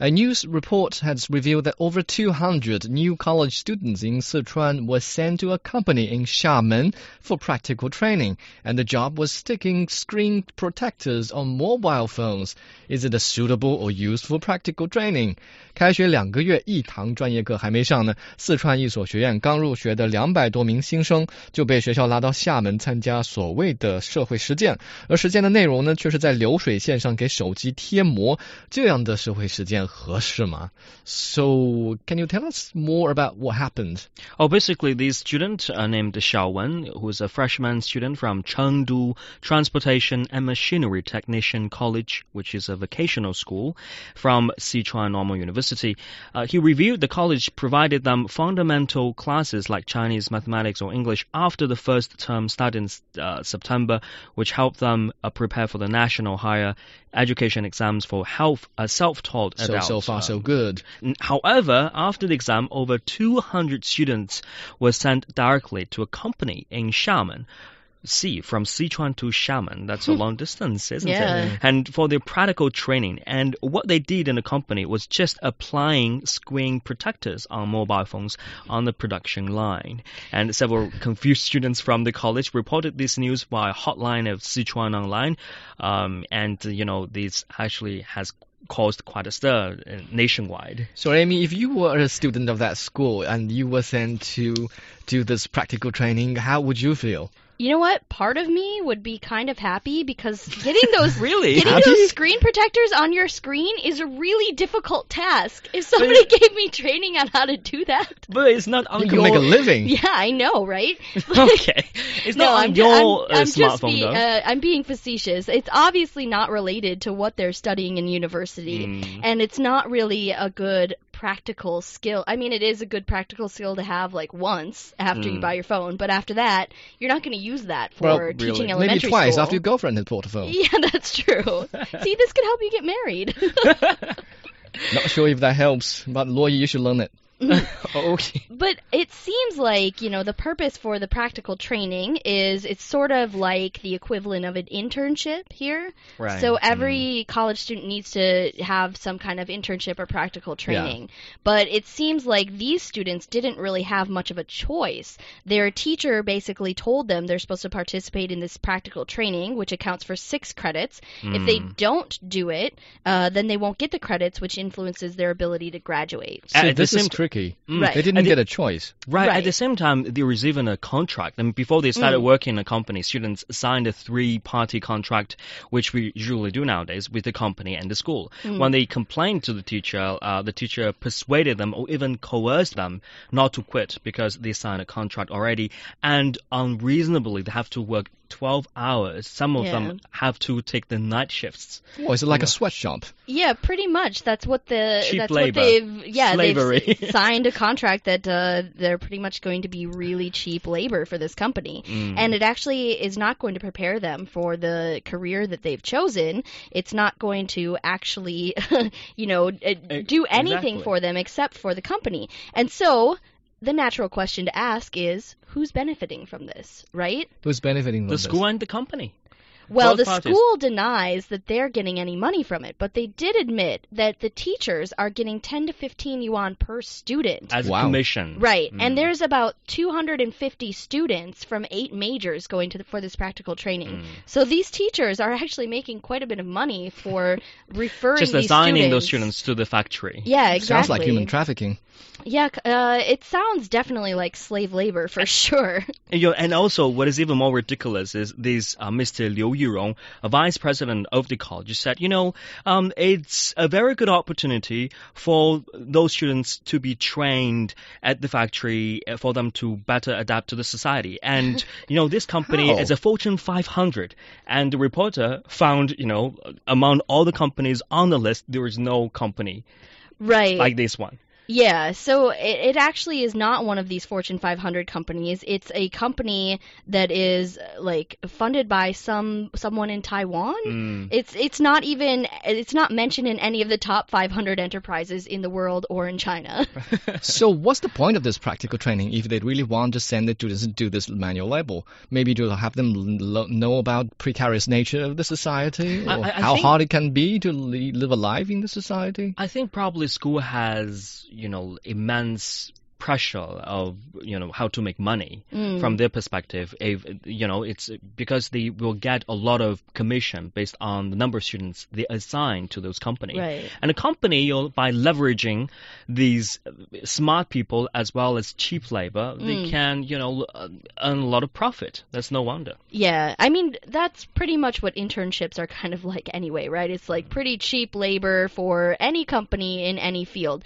A news report has revealed that over 200 new college students in Sichuan were sent to a company in Xiamen for practical training, and the job was sticking screen protectors on mobile phones. Is it a suitable or useful practical training? 开学两个月，一堂专业课还没上呢。四川一所学院刚入学的两百多名新生就被学校拉到厦门参加所谓的社会实践，而实践的内容呢，却是在流水线上给手机贴膜。这样的社会实践合适吗 ？So can you tell us more about what happened? Oh, basically, this student uh, named Xiao Wen, who's a freshman student from Chengdu Transportation and Machinery Technician College, which is a vocational school from Sichuan Normal University. Uh, he reviewed the college provided them fundamental classes like Chinese, mathematics, or English after the first term started in uh, September, which helped them uh, prepare for the national higher education exams for health, uh, self-taught So adults. so far so good. However, after the exam, over 200 students were sent directly to a company in Xiamen. See, from Sichuan to Xiamen, that's a long distance, isn't Yeah. it? And for their practical training. And what they did in the company was just applying screen protectors on mobile phones on the production line. And several confused students from the college reported this news via hotline of Sichuan Online. Um, and, you know, this actually has caused quite a stir uh, nationwide. So Amy, if you were a student of that school and you were sent to do this practical training, how would you feel? You know what? Part of me would be kind of happy because getting those Really? getting Happy? those screen protectors on your screen is a really difficult task. If somebody gave me training on how to do that, But it's not on You can your make a living. yeah, I know, right? okay. It's no, not on I'm, ju- your I'm, uh, I'm just smartphone be, though. uh, I'm being facetious. It's obviously not related to what they're studying in university, Mm. and it's not really a good practical skill. I mean, it is a good practical skill to have like once after you Mm. buy your phone, but after that, you're not going to use that for Well, teaching really. elementary Maybe twice school. after your girlfriend had bought a phone. Yeah, that's true. See, this could help you get married. Not sure if that helps, but lawyer, you should learn it. okay. But it seems like, you know, the purpose for the practical training is it's sort of like the equivalent of an internship here. Right. So every college student needs to have some kind of internship or practical training. Yeah. But it seems like these students didn't really have much of a choice. Their teacher basically told them they're supposed to participate in this practical training, which accounts for six credits. If they don't do it, uh, then they won't get the credits, which influences their ability to graduate. See, At the this is same- tricky. Right. They didn't And get a choice. Right. At the same time, they're even a contract. And before they started working in a company, students signed a three-party contract, which we usually do nowadays with the company and the school. When they complained to the teacher, uh, the teacher persuaded them or even coerced them not to quit because they signed a contract already. And unreasonably, they have to work 12 hours. Some of Yeah. them have to take the night shifts. Oh, is it like a sweatshop? Yeah, pretty much. That's what the Cheap that's labor. what they've yeah Slavery. they've signed a contract that uh, they're pretty much going to be really cheap labor for this company, Mm. and it actually is not going to prepare them for the career that they've chosen. It's not going to actually, you know, do anything exactly. for them except for the company, and so. The natural question to ask is who's benefiting from this, right? Who's benefiting from The this? school and the company. Well, Both the parties. school denies that they're getting any money from it, but they did admit that the teachers are getting 10 to 15 yuan per student. As Wow. a commission. Right, Mm. and there's about 250 students from eight majors going to the, for this practical training. Mm. So these teachers are actually making quite a bit of money for referring Just these assigning those students. students to the factory. Yeah, exactly. Sounds like human trafficking. Yeah, uh, it sounds definitely like slave labor for sure. And, you know, and also, what is even more ridiculous is this uh, Mr. Liu Yirong, a vice president of the college, said, you know, um, it's a very good opportunity for those students to be trained at the factory uh, for them to better adapt to the society. And, you know, this company is a Fortune 500. And the reporter found, you know, among all the companies on the list, there is no company Right. like this one. Yeah, so it, it actually is not one of these Fortune 500 companies. It's a company that is like funded by some someone in Taiwan. Mm. It's it's not even it's not mentioned in any of the top 500 enterprises in the world or in China. so what's the point of this practical training if they really want to send it to this, do this manual labor? Maybe to have them lo- know about precarious nature of the society, or I- I- I how think- hard it can be to li- live a life in the society. I think probably school has, you know, immense pressure of, you know, how to make money Mm. from their perspective. If, you know, it's because they will get a lot of commission based on the number of students they assign to those companies. Right. And a company, you know, by leveraging these smart people as well as cheap labor, they Mm. can, you know, earn a lot of profit. That's no wonder. Yeah, I mean that's pretty much what internships are kind of like anyway, right? It's like pretty cheap labor for any company in any field.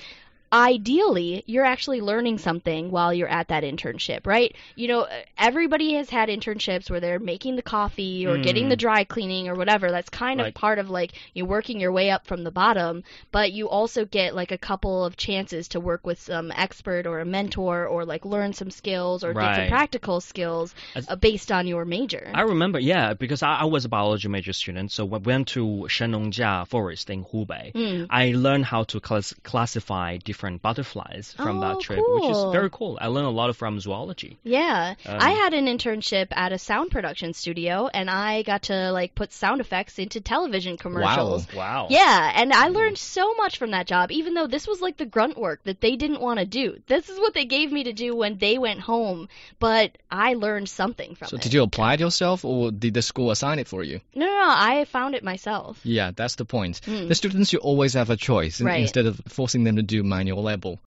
Ideally, you're actually learning something while you're at that internship, right? You know, everybody has had internships where they're making the coffee or getting Mm. the dry cleaning or whatever. That's kind of part of like you're working your way up from the bottom, but you also get like a couple of chances to work with some expert or a mentor or like learn some skills or get some practical skills As- uh, based on your major. I remember, yeah, because I, I was a biology major student, so I went to Shennongjia Forest in Hubei. Mm. I learned how to class- classify different butterflies from Oh, that trip, which is very cool. I learned a lot from zoology. Yeah, Um, I had an internship at a sound production studio, and I got to like put sound effects into television commercials. Wow. wow. Yeah, and I learned so much from that job, even though this was like the grunt work that they didn't want to do. This is what they gave me to do when they went home, but I learned something from So it. So did you apply it yourself, or did the school assign it for you? No, no, no, I found it myself. Yeah, that's the point. Mm. The students you always have a choice Right. instead of forcing them to do manual labor.